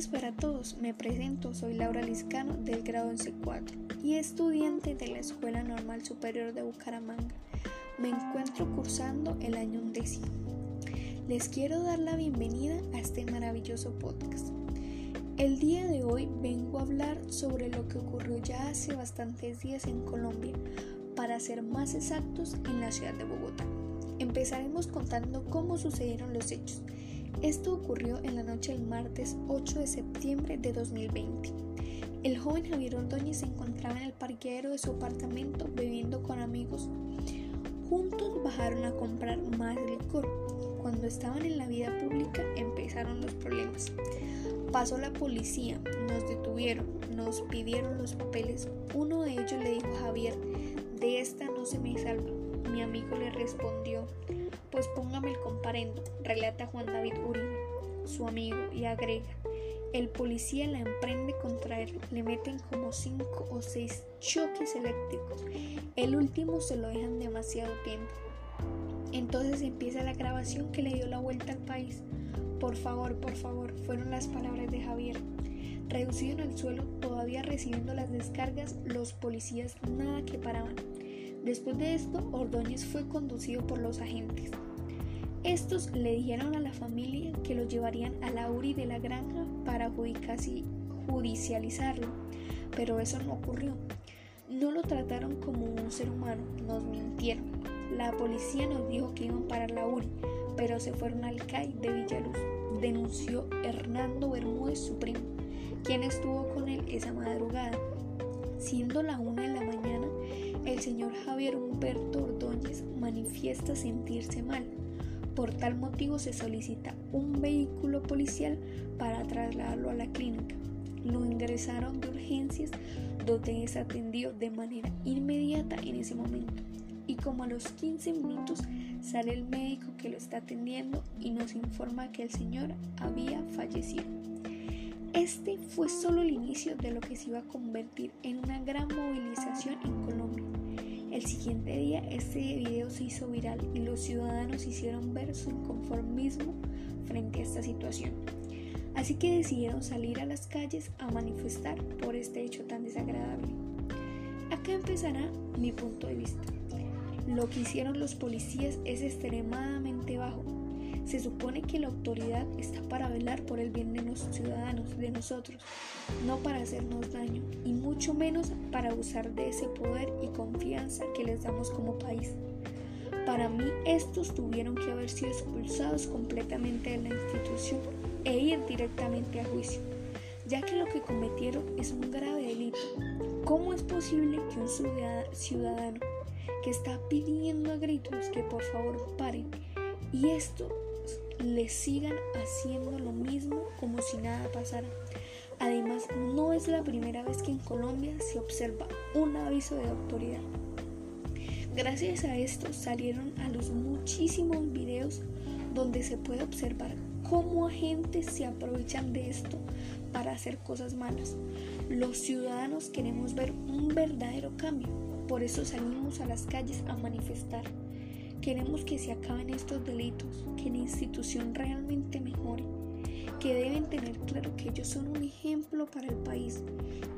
días para todos, me presento, soy Laura Liscano del grado 11-4 y estudiante de la Escuela Normal Superior de Bucaramanga. Me encuentro cursando el año undécimo. Les quiero dar la bienvenida a este maravilloso podcast. El día de hoy vengo a hablar sobre lo que ocurrió ya hace bastantes días en Colombia, para ser más exactos en la ciudad de Bogotá. Empezaremos contando cómo sucedieron los hechos esto ocurrió en la noche del martes 8 de septiembre de 2020. El joven Javier Ordóñez se encontraba en el parqueadero de su apartamento bebiendo con amigos. Juntos bajaron a comprar más licor. Cuando estaban en la vida pública empezaron los problemas. Pasó la policía, nos detuvieron, nos pidieron los papeles. Uno de ellos le dijo a Javier, de esta no se me salva. Mi amigo le respondió, pues póngame el comparendo, relata Juan David Uribe, su amigo, y agrega, el policía la emprende contra él, le meten como cinco o seis choques eléctricos, el último se lo dejan demasiado tiempo. Entonces empieza la grabación que le dio la vuelta al país. Por favor, por favor, fueron las palabras de Javier. Reducido en el suelo, todavía recibiendo las descargas, los policías nada que paraban. Después de esto, Ordóñez fue conducido por los agentes. Estos le dijeron a la familia que lo llevarían a la URI de la granja para judicializarlo, pero eso no ocurrió. No lo trataron como un ser humano, nos mintieron. La policía nos dijo que iban para la URI, pero se fueron al CAI de Villaluz, denunció Hernando Bermúdez, su primo, quien estuvo con él esa madrugada. Siendo la una de la mañana, el señor Javier Humberto Ordóñez manifiesta sentirse mal. Por tal motivo se solicita un vehículo policial para trasladarlo a la clínica. Lo ingresaron de urgencias donde es atendido de manera inmediata en ese momento. Y como a los 15 minutos sale el médico que lo está atendiendo y nos informa que el señor había fallecido. Este fue solo el inicio de lo que se iba a convertir en una gran movilización en Colombia. El siguiente día este video se hizo viral y los ciudadanos hicieron ver su inconformismo frente a esta situación. Así que decidieron salir a las calles a manifestar por este hecho tan desagradable. Acá empezará mi punto de vista. Lo que hicieron los policías es extremadamente bajo se supone que la autoridad está para velar por el bien de los ciudadanos, de nosotros, no para hacernos daño y mucho menos para usar de ese poder y confianza que les damos como país. Para mí estos tuvieron que haber sido expulsados completamente de la institución e ir directamente a juicio, ya que lo que cometieron es un grave delito. ¿Cómo es posible que un ciudadano que está pidiendo a gritos que por favor paren y esto le sigan haciendo lo mismo como si nada pasara. Además, no es la primera vez que en Colombia se observa un aviso de autoridad. Gracias a esto salieron a los muchísimos videos donde se puede observar cómo agentes se aprovechan de esto para hacer cosas malas. Los ciudadanos queremos ver un verdadero cambio, por eso salimos a las calles a manifestar. Queremos que se acaben estos delitos, que la institución realmente mejore, que deben tener claro que ellos son un ejemplo para el país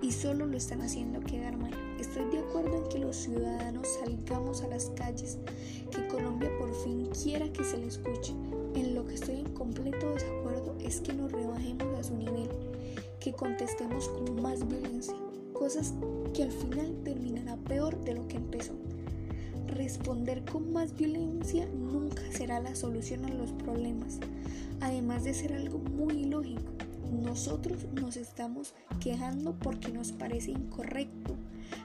y solo lo están haciendo quedar mal. Estoy de acuerdo en que los ciudadanos salgamos a las calles, que Colombia por fin quiera que se le escuche. En lo que estoy en completo desacuerdo es que nos rebajemos a su nivel, que contestemos con más violencia, cosas que al final terminará peor de lo que empezó. Responder con más violencia nunca será la solución a los problemas, además de ser algo muy ilógico. Nosotros nos estamos quejando porque nos parece incorrecto,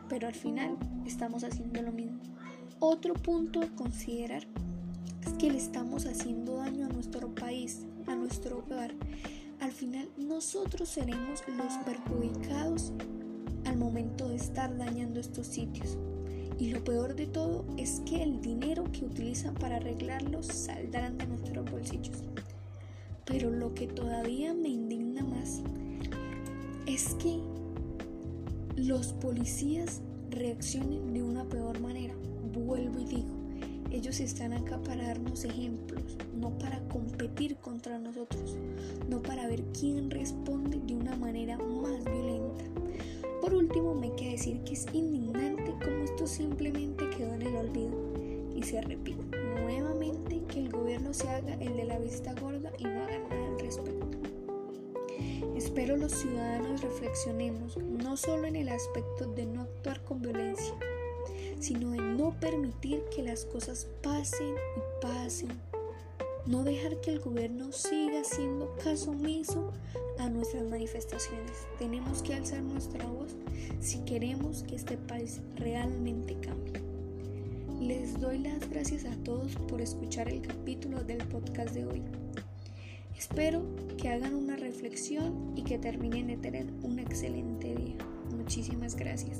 pero al final estamos haciendo lo mismo. Otro punto a considerar es que le estamos haciendo daño a nuestro país, a nuestro hogar. Al final nosotros seremos los perjudicados al momento de estar dañando estos sitios. Y lo peor de todo es que el dinero que utilizan para arreglarlos saldrán de nuestros bolsillos. Pero lo que todavía me indigna más es que los policías reaccionen de una peor manera. Vuelvo y digo, Ellos están acá para darnos ejemplos, no para competir contra nosotros, no para ver quién responde de una manera más violenta. Por último, me queda decir que es indignante como esto simplemente quedó en el olvido. Y se repite nuevamente que el gobierno se haga el de la vista gorda y no haga nada al respecto. Espero los ciudadanos reflexionemos no solo en el aspecto de no actuar con violencia, sino de no permitir que las cosas pasen y pasen. No dejar que el gobierno siga haciendo caso omiso a nuestras manifestaciones. Tenemos que alzar nuestra voz si queremos que este país realmente cambie. Les doy las gracias a todos por escuchar el capítulo del podcast de hoy. Espero que hagan una reflexión y que terminen de tener un excelente día. Muchísimas gracias.